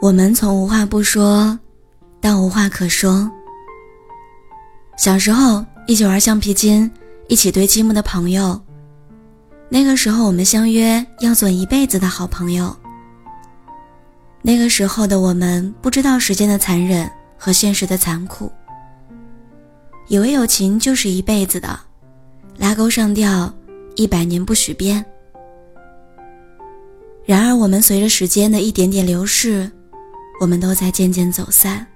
我们从无话不说到无话可说。小时候一起玩橡皮筋、一起堆积木的朋友，那个时候我们相约要做一辈子的好朋友。那个时候的我们不知道时间的残忍和现实的残酷，以为友情就是一辈子的，拉钩上吊，一百年不许变。然而，我们随着时间的一点点流逝。我们都在渐渐走散。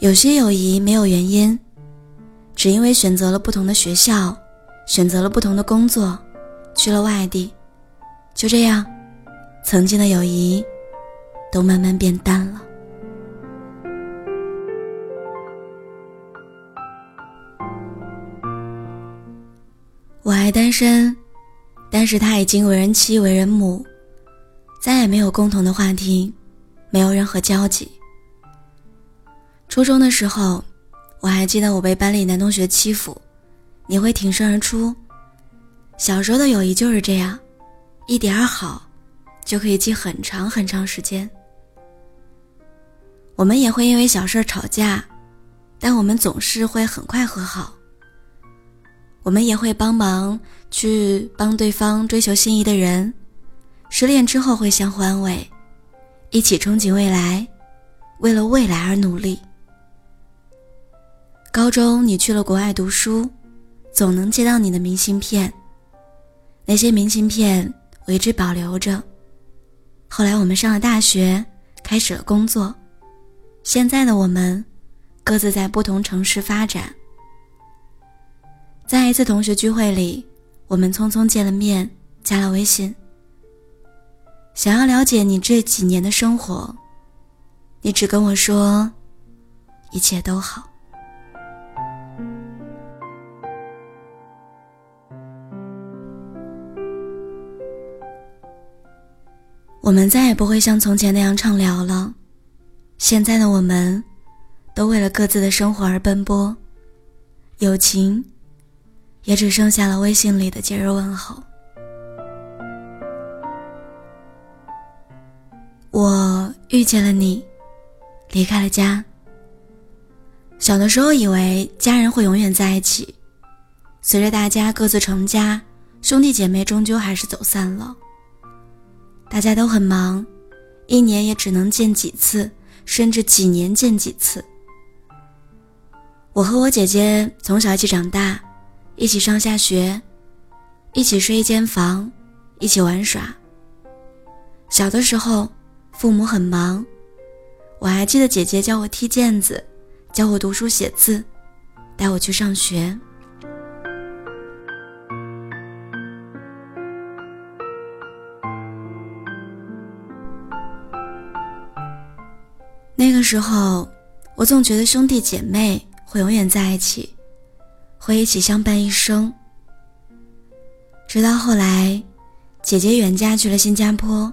有些友谊没有原因，只因为选择了不同的学校，选择了不同的工作，去了外地。就这样，曾经的友谊都慢慢变淡了。我还单身，但是他已经为人妻、为人母，再也没有共同的话题。没有任何交集。初中的时候，我还记得我被班里男同学欺负，你会挺身而出。小时候的友谊就是这样，一点儿好，就可以记很长很长时间。我们也会因为小事吵架，但我们总是会很快和好。我们也会帮忙去帮对方追求心仪的人，失恋之后会相互安慰。一起憧憬未来，为了未来而努力。高中你去了国外读书，总能接到你的明信片。那些明信片我一直保留着。后来我们上了大学，开始了工作。现在的我们，各自在不同城市发展。在一次同学聚会里，我们匆匆见了面，加了微信。想要了解你这几年的生活，你只跟我说一切都好。我们再也不会像从前那样畅聊了。现在的我们，都为了各自的生活而奔波，友情也只剩下了微信里的节日问候。我遇见了你，离开了家。小的时候以为家人会永远在一起，随着大家各自成家，兄弟姐妹终究还是走散了。大家都很忙，一年也只能见几次，甚至几年见几次。我和我姐姐从小一起长大，一起上下学，一起睡一间房，一起玩耍。小的时候。父母很忙，我还记得姐姐教我踢毽子，教我读书写字，带我去上学。那个时候，我总觉得兄弟姐妹会永远在一起，会一起相伴一生。直到后来，姐姐远嫁去了新加坡。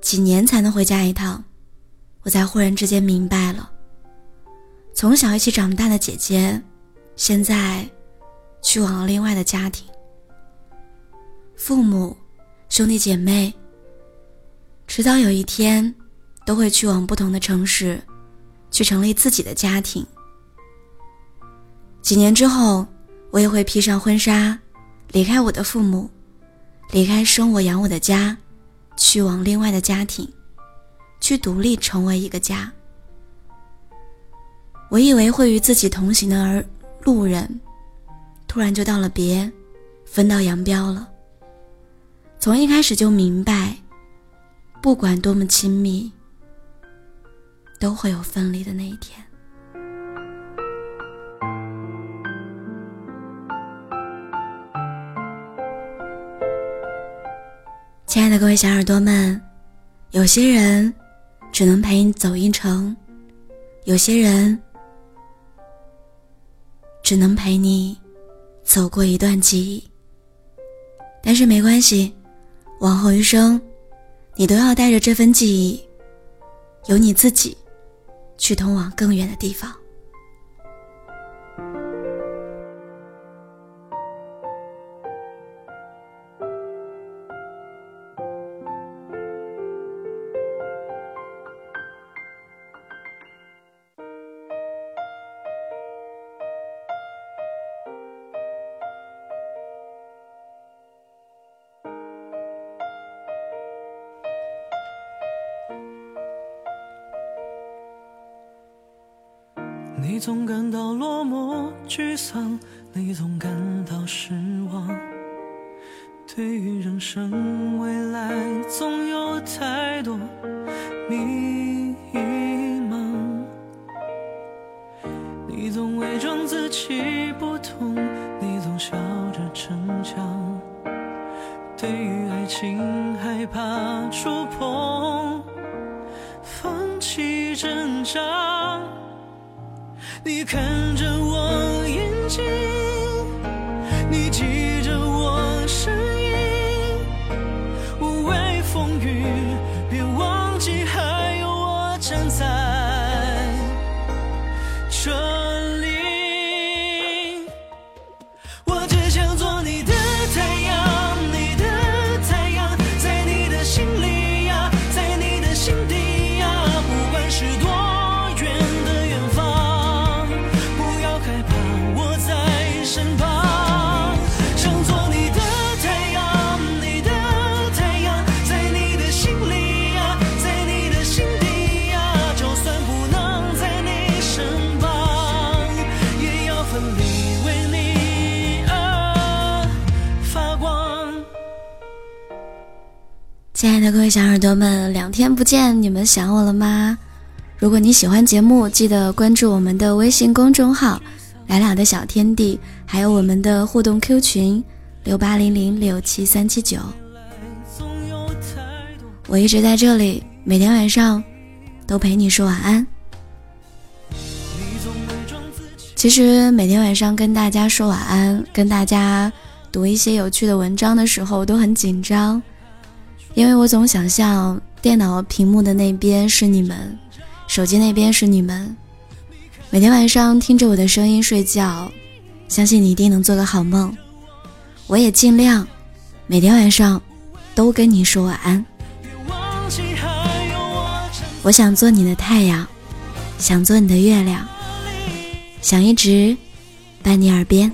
几年才能回家一趟，我才忽然之间明白了。从小一起长大的姐姐，现在去往了另外的家庭。父母、兄弟姐妹，迟早有一天都会去往不同的城市，去成立自己的家庭。几年之后，我也会披上婚纱，离开我的父母，离开生我养我的家。去往另外的家庭，去独立成为一个家。我以为会与自己同行的而路人，突然就道了别，分道扬镳了。从一开始就明白，不管多么亲密，都会有分离的那一天。亲爱的各位小耳朵们，有些人只能陪你走一程，有些人只能陪你走过一段记忆。但是没关系，往后余生，你都要带着这份记忆，由你自己去通往更远的地方。你总感到落寞沮丧，你总感到失望。对于人生未来，总有太多迷茫。你总伪装自己不痛，你总笑着逞强。对于爱情，害怕触碰，放弃挣扎。你看着我眼睛，亲爱的各位小耳朵们，两天不见，你们想我了吗？如果你喜欢节目，记得关注我们的微信公众号“来了的小天地”，还有我们的互动 Q 群六八零零六七三七九。我一直在这里，每天晚上都陪你说晚安。其实每天晚上跟大家说晚安，跟大家读一些有趣的文章的时候，都很紧张，因为我总想象电脑屏幕的那边是你们，手机那边是你们。每天晚上听着我的声音睡觉，相信你一定能做个好梦。我也尽量每天晚上都跟你说晚安。我想做你的太阳，想做你的月亮，想一直伴你耳边。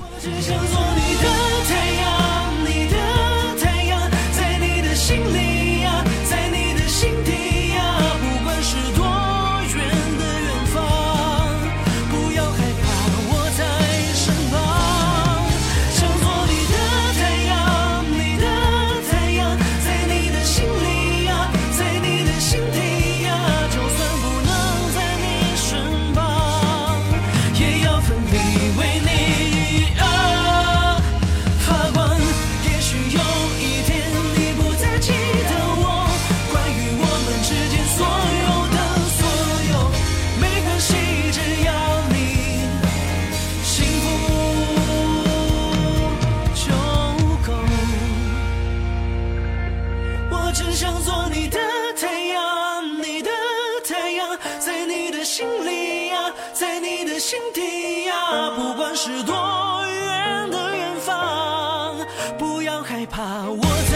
心底呀，不管是多远的远方，不要害怕，我在。